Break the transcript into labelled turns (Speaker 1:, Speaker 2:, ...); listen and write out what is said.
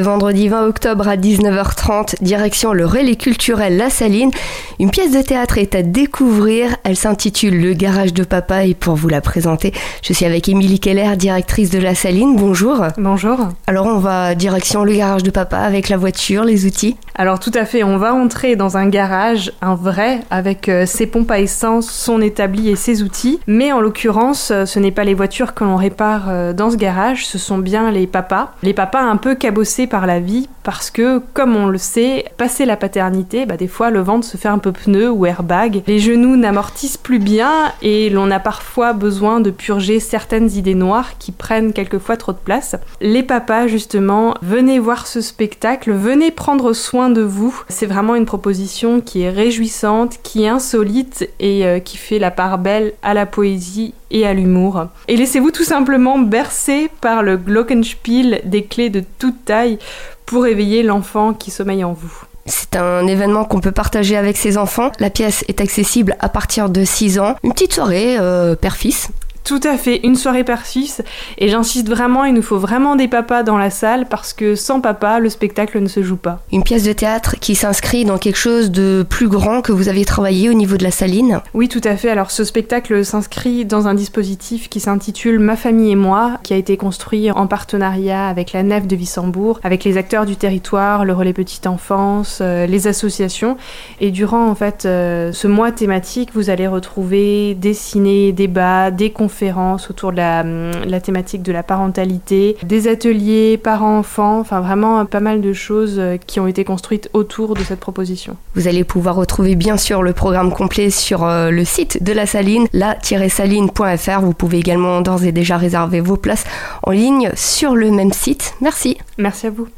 Speaker 1: ce vendredi 20 octobre à 19h30, direction le relais culturel La Saline. Une pièce de théâtre est à découvrir. Elle s'intitule Le garage de papa et pour vous la présenter, je suis avec Émilie Keller, directrice de La Saline. Bonjour.
Speaker 2: Bonjour.
Speaker 1: Alors on va direction le garage de papa avec la voiture, les outils.
Speaker 2: Alors tout à fait, on va entrer dans un garage, un vrai, avec euh, ses pompes à essence, son établi et ses outils. Mais en l'occurrence, euh, ce n'est pas les voitures que l'on répare euh, dans ce garage, ce sont bien les papas. Les papas un peu cabossés par la vie parce que, comme on le sait, passer la paternité, bah, des fois le ventre se fait un peu pneu ou airbag. Les genoux n'amortissent plus bien et l'on a parfois besoin de purger certaines idées noires qui prennent quelquefois trop de place. Les papas, justement, venez voir ce spectacle, venez prendre soin de vous. C'est vraiment une proposition qui est réjouissante, qui est insolite et euh, qui fait la part belle à la poésie et à l'humour. Et laissez-vous tout simplement bercer par le glockenspiel des clés de toute taille pour éveiller l'enfant qui sommeille en vous.
Speaker 1: C'est un événement qu'on peut partager avec ses enfants. La pièce est accessible à partir de 6 ans. Une petite soirée euh, père-fils.
Speaker 2: Tout à fait, une soirée par six. Et j'insiste vraiment, il nous faut vraiment des papas dans la salle parce que sans papa, le spectacle ne se joue pas.
Speaker 1: Une pièce de théâtre qui s'inscrit dans quelque chose de plus grand que vous aviez travaillé au niveau de la saline.
Speaker 2: Oui, tout à fait. Alors ce spectacle s'inscrit dans un dispositif qui s'intitule Ma famille et moi, qui a été construit en partenariat avec la Nef de Wissembourg, avec les acteurs du territoire, le relais petite enfance, euh, les associations. Et durant en fait euh, ce mois thématique, vous allez retrouver des ciné, débats, des conférences autour de la, thématique de la parentalité, des ateliers parents-enfants, enfin vraiment pas mal de choses euh, qui ont été construites autour de cette proposition.
Speaker 1: Vous allez pouvoir retrouver bien sûr le programme complet sur euh, le site de la Saline, la-saline.fr. Vous pouvez également d'ores et déjà réserver vos places en ligne sur le même site. Merci.
Speaker 2: Merci à vous.